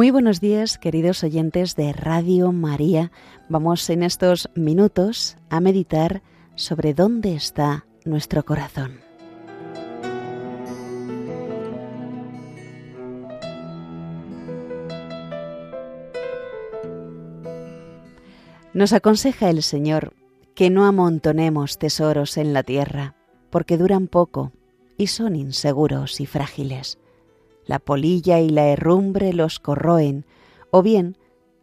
Muy buenos días, queridos oyentes de Radio María. Vamos en estos minutos a meditar sobre dónde está nuestro corazón. Nos aconseja el Señor que no amontonemos tesoros en la tierra, porque duran poco y son inseguros y frágiles la polilla y la herrumbre los corroen, o bien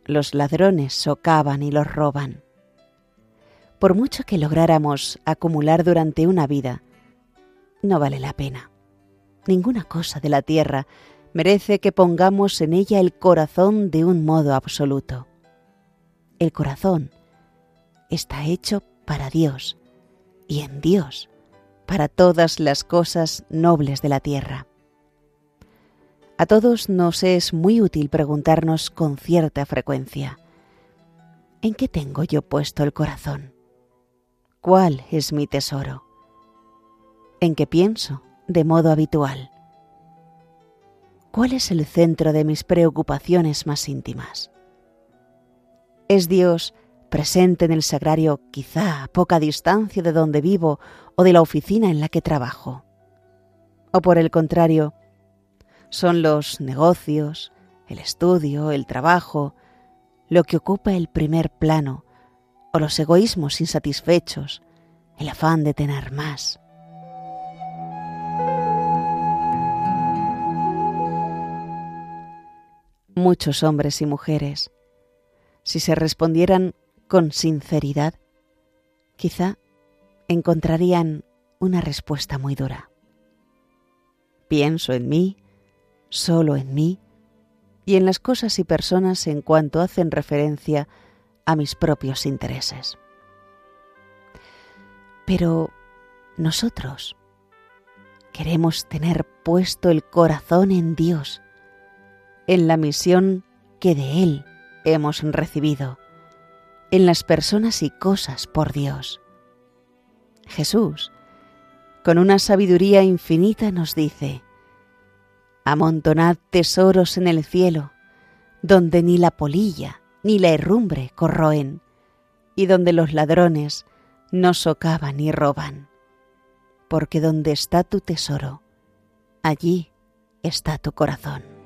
los ladrones socavan y los roban. Por mucho que lográramos acumular durante una vida, no vale la pena. Ninguna cosa de la tierra merece que pongamos en ella el corazón de un modo absoluto. El corazón está hecho para Dios y en Dios, para todas las cosas nobles de la tierra. A todos nos es muy útil preguntarnos con cierta frecuencia, ¿en qué tengo yo puesto el corazón? ¿Cuál es mi tesoro? ¿En qué pienso de modo habitual? ¿Cuál es el centro de mis preocupaciones más íntimas? ¿Es Dios presente en el sagrario quizá a poca distancia de donde vivo o de la oficina en la que trabajo? ¿O por el contrario, son los negocios, el estudio, el trabajo, lo que ocupa el primer plano, o los egoísmos insatisfechos, el afán de tener más. Muchos hombres y mujeres, si se respondieran con sinceridad, quizá encontrarían una respuesta muy dura. Pienso en mí, solo en mí y en las cosas y personas en cuanto hacen referencia a mis propios intereses. Pero nosotros queremos tener puesto el corazón en Dios, en la misión que de Él hemos recibido, en las personas y cosas por Dios. Jesús, con una sabiduría infinita, nos dice, Amontonad tesoros en el cielo, donde ni la polilla ni la herrumbre corroen, y donde los ladrones no socavan ni roban. Porque donde está tu tesoro, allí está tu corazón.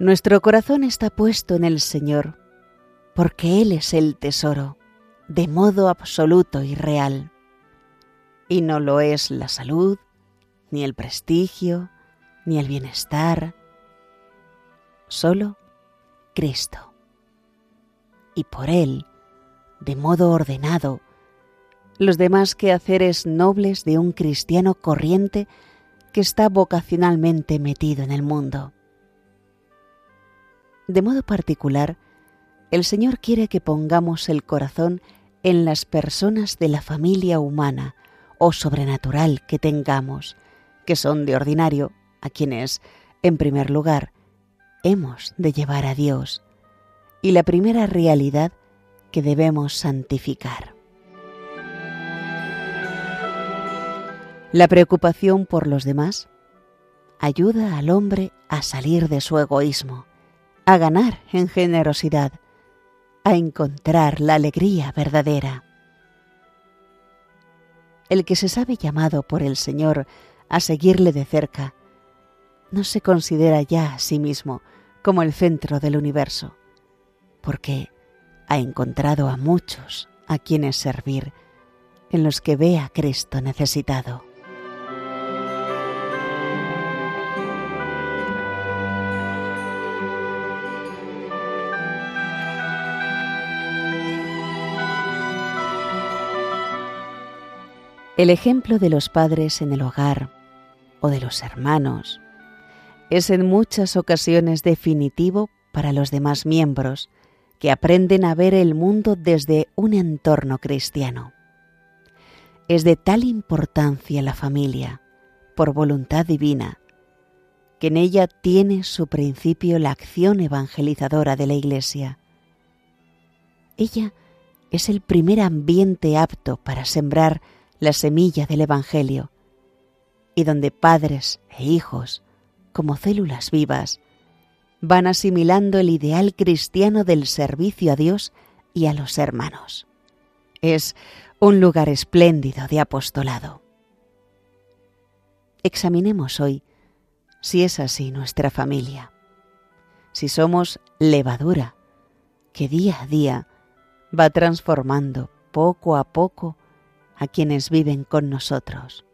Nuestro corazón está puesto en el Señor, porque Él es el tesoro, de modo absoluto y real. Y no lo es la salud, ni el prestigio, ni el bienestar, solo Cristo. Y por Él, de modo ordenado, los demás quehaceres nobles de un cristiano corriente que está vocacionalmente metido en el mundo. De modo particular, el Señor quiere que pongamos el corazón en las personas de la familia humana o sobrenatural que tengamos, que son de ordinario a quienes, en primer lugar, hemos de llevar a Dios, y la primera realidad que debemos santificar. La preocupación por los demás ayuda al hombre a salir de su egoísmo a ganar en generosidad, a encontrar la alegría verdadera. El que se sabe llamado por el Señor a seguirle de cerca, no se considera ya a sí mismo como el centro del universo, porque ha encontrado a muchos a quienes servir, en los que ve a Cristo necesitado. El ejemplo de los padres en el hogar o de los hermanos es en muchas ocasiones definitivo para los demás miembros que aprenden a ver el mundo desde un entorno cristiano. es de tal importancia la familia, por voluntad divina, que en ella tiene su principio la acción evangelizadora de la Iglesia. Ella es el primer ambiente apto para sembrar la semilla del Evangelio, y donde padres e hijos, como células vivas, van asimilando el ideal cristiano del servicio a Dios y a los hermanos. Es un lugar espléndido de apostolado. Examinemos hoy si es así nuestra familia, si somos levadura que día a día va transformando poco a poco a quienes viven con nosotros.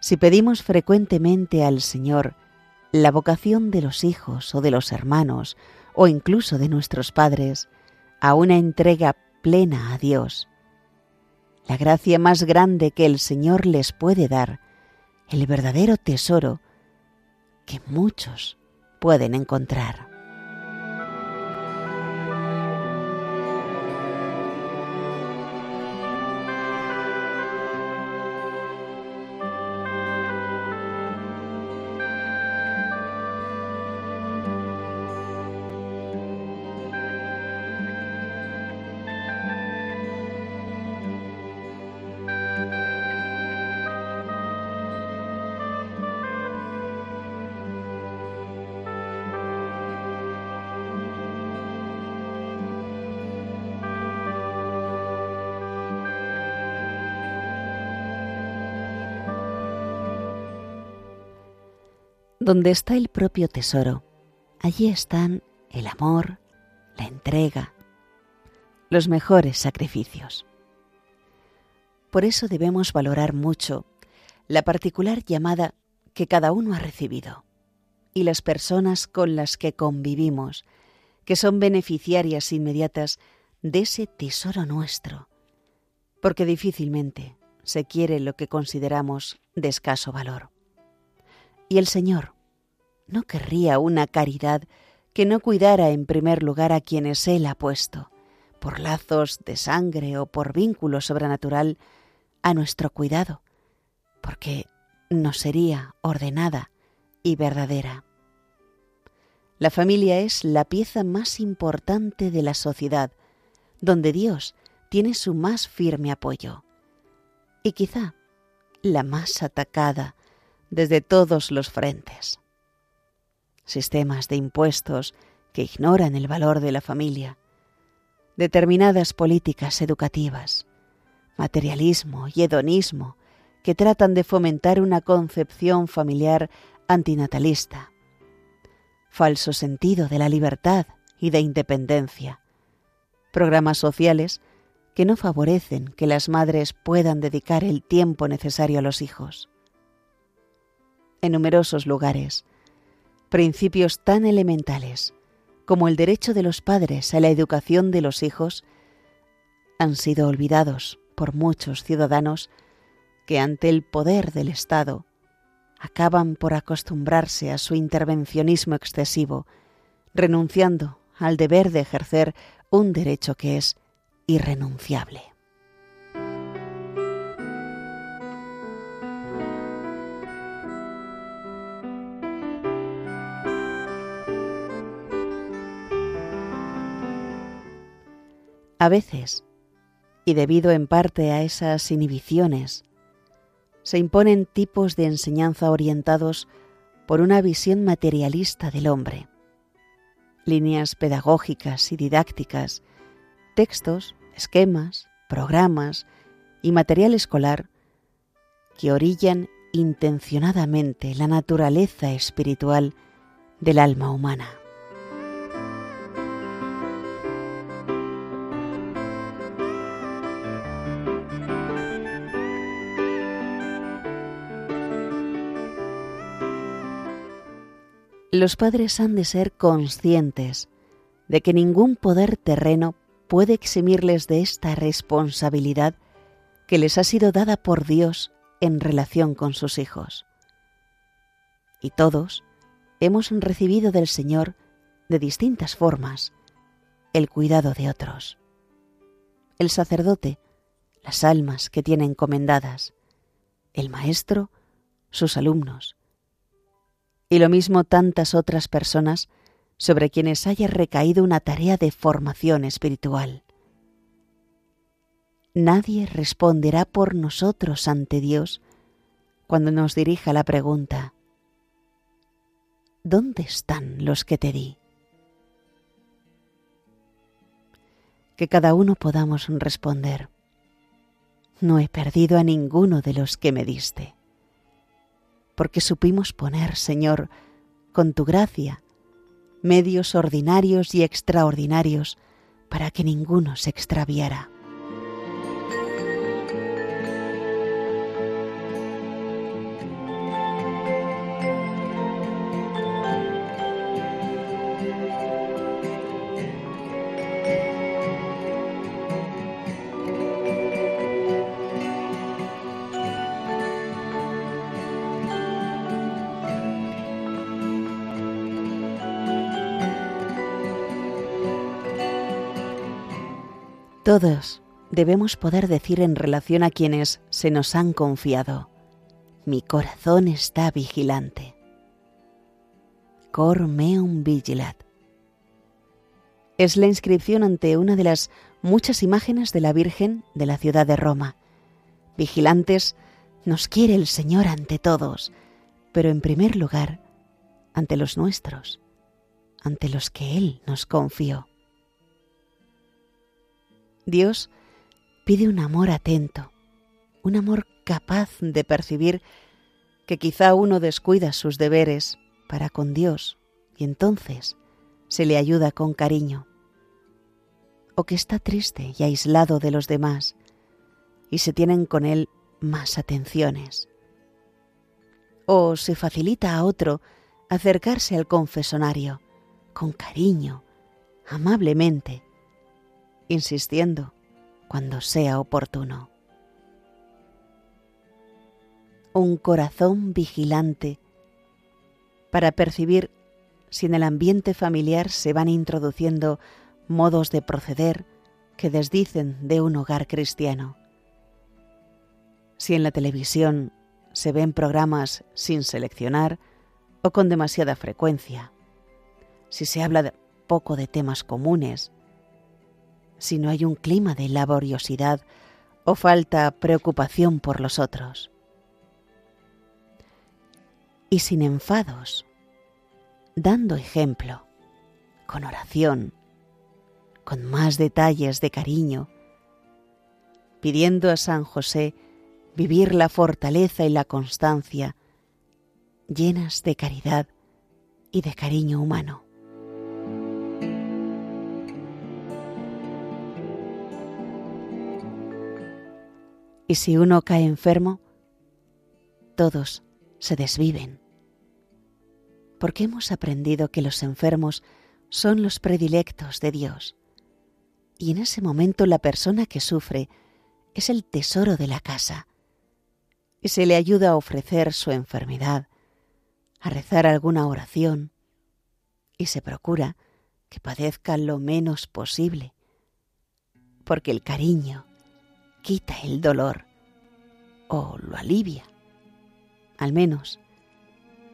Si pedimos frecuentemente al Señor la vocación de los hijos o de los hermanos o incluso de nuestros padres a una entrega plena a Dios, la gracia más grande que el Señor les puede dar el verdadero tesoro que muchos pueden encontrar. Donde está el propio tesoro, allí están el amor, la entrega, los mejores sacrificios. Por eso debemos valorar mucho la particular llamada que cada uno ha recibido y las personas con las que convivimos, que son beneficiarias inmediatas de ese tesoro nuestro, porque difícilmente se quiere lo que consideramos de escaso valor. Y el Señor, no querría una caridad que no cuidara en primer lugar a quienes Él ha puesto, por lazos de sangre o por vínculo sobrenatural, a nuestro cuidado, porque no sería ordenada y verdadera. La familia es la pieza más importante de la sociedad, donde Dios tiene su más firme apoyo, y quizá la más atacada desde todos los frentes sistemas de impuestos que ignoran el valor de la familia, determinadas políticas educativas, materialismo y hedonismo que tratan de fomentar una concepción familiar antinatalista, falso sentido de la libertad y de independencia, programas sociales que no favorecen que las madres puedan dedicar el tiempo necesario a los hijos. En numerosos lugares, principios tan elementales como el derecho de los padres a la educación de los hijos han sido olvidados por muchos ciudadanos que ante el poder del Estado acaban por acostumbrarse a su intervencionismo excesivo, renunciando al deber de ejercer un derecho que es irrenunciable. A veces, y debido en parte a esas inhibiciones, se imponen tipos de enseñanza orientados por una visión materialista del hombre. Líneas pedagógicas y didácticas, textos, esquemas, programas y material escolar que orillan intencionadamente la naturaleza espiritual del alma humana. Los padres han de ser conscientes de que ningún poder terreno puede eximirles de esta responsabilidad que les ha sido dada por Dios en relación con sus hijos. Y todos hemos recibido del Señor de distintas formas el cuidado de otros. El sacerdote las almas que tiene encomendadas, el Maestro, sus alumnos, y lo mismo tantas otras personas sobre quienes haya recaído una tarea de formación espiritual. Nadie responderá por nosotros ante Dios cuando nos dirija la pregunta, ¿dónde están los que te di? Que cada uno podamos responder, no he perdido a ninguno de los que me diste, porque supimos poner, Señor, con tu gracia, medios ordinarios y extraordinarios para que ninguno se extraviara. Todos debemos poder decir en relación a quienes se nos han confiado, mi corazón está vigilante. Cor meum vigilat. Es la inscripción ante una de las muchas imágenes de la Virgen de la ciudad de Roma. Vigilantes nos quiere el Señor ante todos, pero en primer lugar ante los nuestros, ante los que Él nos confió. Dios pide un amor atento, un amor capaz de percibir que quizá uno descuida sus deberes para con Dios y entonces se le ayuda con cariño, o que está triste y aislado de los demás y se tienen con él más atenciones, o se facilita a otro acercarse al confesonario con cariño, amablemente, insistiendo cuando sea oportuno. Un corazón vigilante para percibir si en el ambiente familiar se van introduciendo modos de proceder que desdicen de un hogar cristiano. Si en la televisión se ven programas sin seleccionar o con demasiada frecuencia. Si se habla poco de temas comunes si no hay un clima de laboriosidad o falta preocupación por los otros. Y sin enfados, dando ejemplo, con oración, con más detalles de cariño, pidiendo a San José vivir la fortaleza y la constancia llenas de caridad y de cariño humano. Y si uno cae enfermo, todos se desviven. Porque hemos aprendido que los enfermos son los predilectos de Dios. Y en ese momento la persona que sufre es el tesoro de la casa. Y se le ayuda a ofrecer su enfermedad, a rezar alguna oración, y se procura que padezca lo menos posible, porque el cariño, quita el dolor o lo alivia. Al menos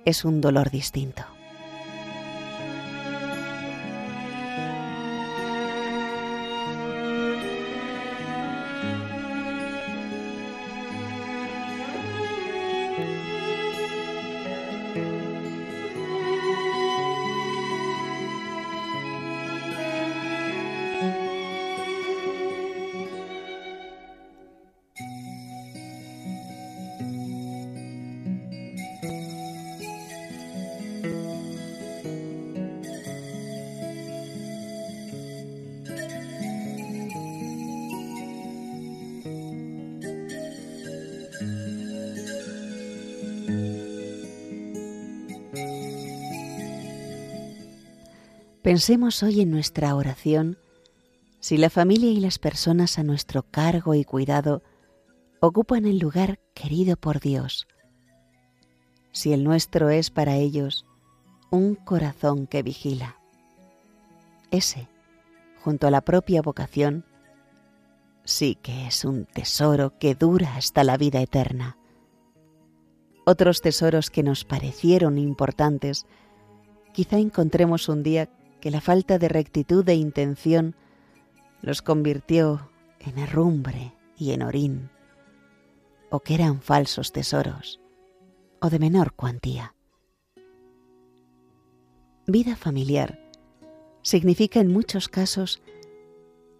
es un dolor distinto. Pensemos hoy en nuestra oración si la familia y las personas a nuestro cargo y cuidado ocupan el lugar querido por Dios, si el nuestro es para ellos un corazón que vigila. Ese, junto a la propia vocación, sí que es un tesoro que dura hasta la vida eterna. Otros tesoros que nos parecieron importantes, quizá encontremos un día que la falta de rectitud de intención los convirtió en herrumbre y en orín, o que eran falsos tesoros, o de menor cuantía. Vida familiar significa en muchos casos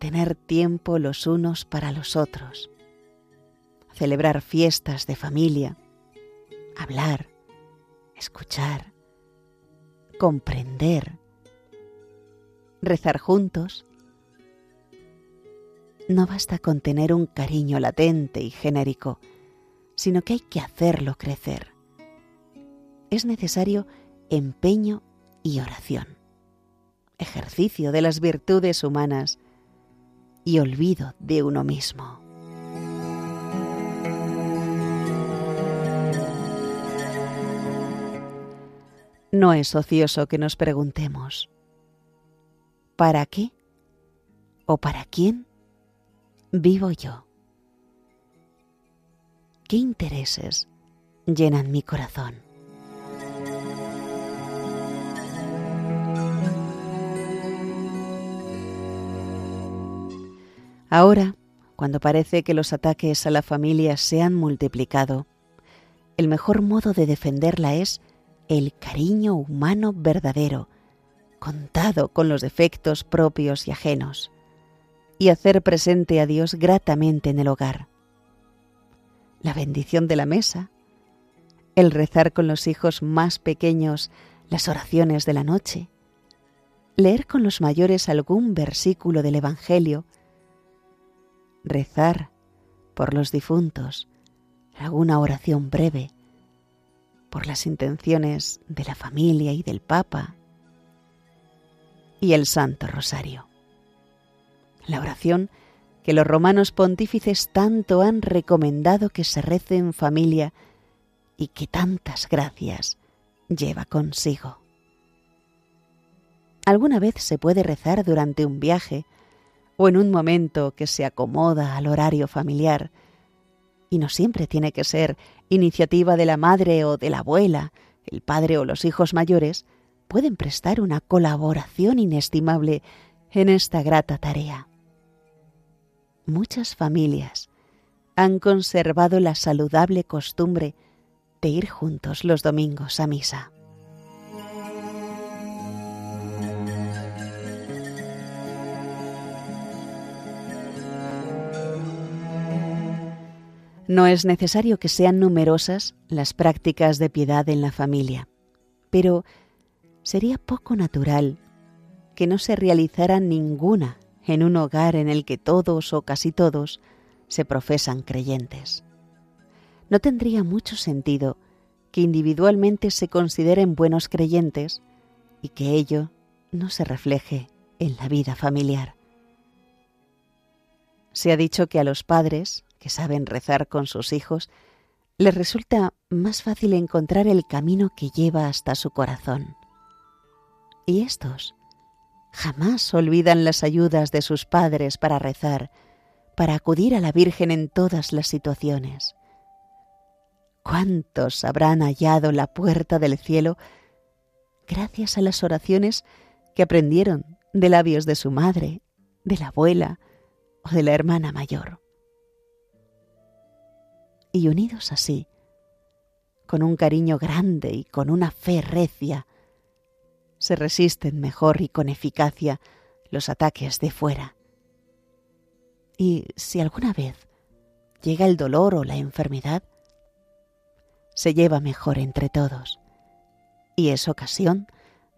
tener tiempo los unos para los otros, celebrar fiestas de familia, hablar, escuchar, comprender, rezar juntos. No basta con tener un cariño latente y genérico, sino que hay que hacerlo crecer. Es necesario empeño y oración, ejercicio de las virtudes humanas y olvido de uno mismo. No es ocioso que nos preguntemos, ¿para qué o para quién vivo yo? ¿Qué intereses llenan mi corazón? Ahora, cuando parece que los ataques a la familia se han multiplicado, el mejor modo de defenderla es el cariño humano verdadero, contado con los defectos propios y ajenos, y hacer presente a Dios gratamente en el hogar. La bendición de la mesa, el rezar con los hijos más pequeños las oraciones de la noche, leer con los mayores algún versículo del Evangelio, rezar por los difuntos, alguna oración breve, por las intenciones de la familia y del Papa, y el Santo Rosario. La oración que los romanos pontífices tanto han recomendado que se rece en familia y que tantas gracias lleva consigo. Alguna vez se puede rezar durante un viaje o en un momento que se acomoda al horario familiar. Y no siempre tiene que ser iniciativa de la madre o de la abuela, el padre o los hijos mayores, pueden prestar una colaboración inestimable en esta grata tarea. Muchas familias han conservado la saludable costumbre de ir juntos los domingos a misa. No es necesario que sean numerosas las prácticas de piedad en la familia, pero sería poco natural que no se realizara ninguna en un hogar en el que todos o casi todos se profesan creyentes. No tendría mucho sentido que individualmente se consideren buenos creyentes y que ello no se refleje en la vida familiar. Se ha dicho que a los padres que saben rezar con sus hijos, les resulta más fácil encontrar el camino que lleva hasta su corazón. Y estos jamás olvidan las ayudas de sus padres para rezar, para acudir a la Virgen en todas las situaciones. ¿Cuántos habrán hallado la puerta del cielo gracias a las oraciones que aprendieron de labios de su madre, de la abuela o de la hermana mayor? y unidos así, con un cariño grande y con una fe recia, se resisten mejor y con eficacia los ataques de fuera. Y si alguna vez llega el dolor o la enfermedad, se lleva mejor entre todos y es ocasión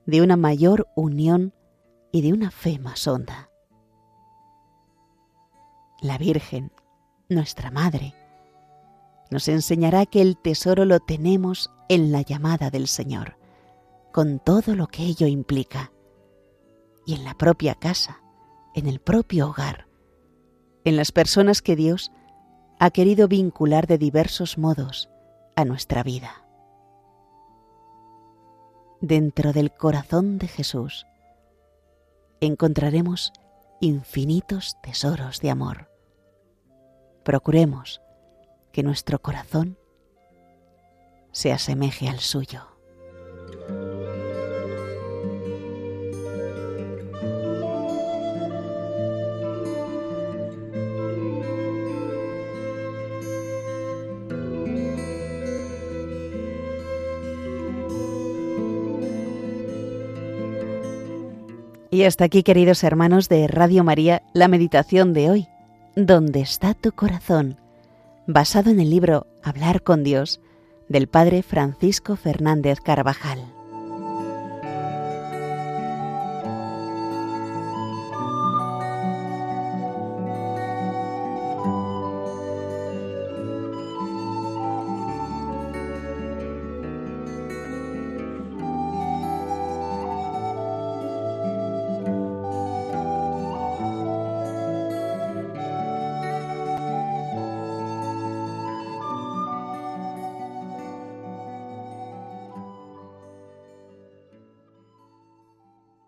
de una mayor unión y de una fe más honda. La Virgen, nuestra Madre, nos enseñará que el tesoro lo tenemos en la llamada del Señor, con todo lo que ello implica, y en la propia casa, en el propio hogar, en las personas que Dios ha querido vincular de diversos modos a nuestra vida. Dentro del corazón de Jesús encontraremos infinitos tesoros de amor, procuremos que nuestro corazón se asemeje al suyo. Y hasta aquí, queridos hermanos de Radio María, la meditación de hoy. ¿Dónde está tu corazón? Basado en el libro Hablar con Dios del Padre Francisco Fernández Carvajal.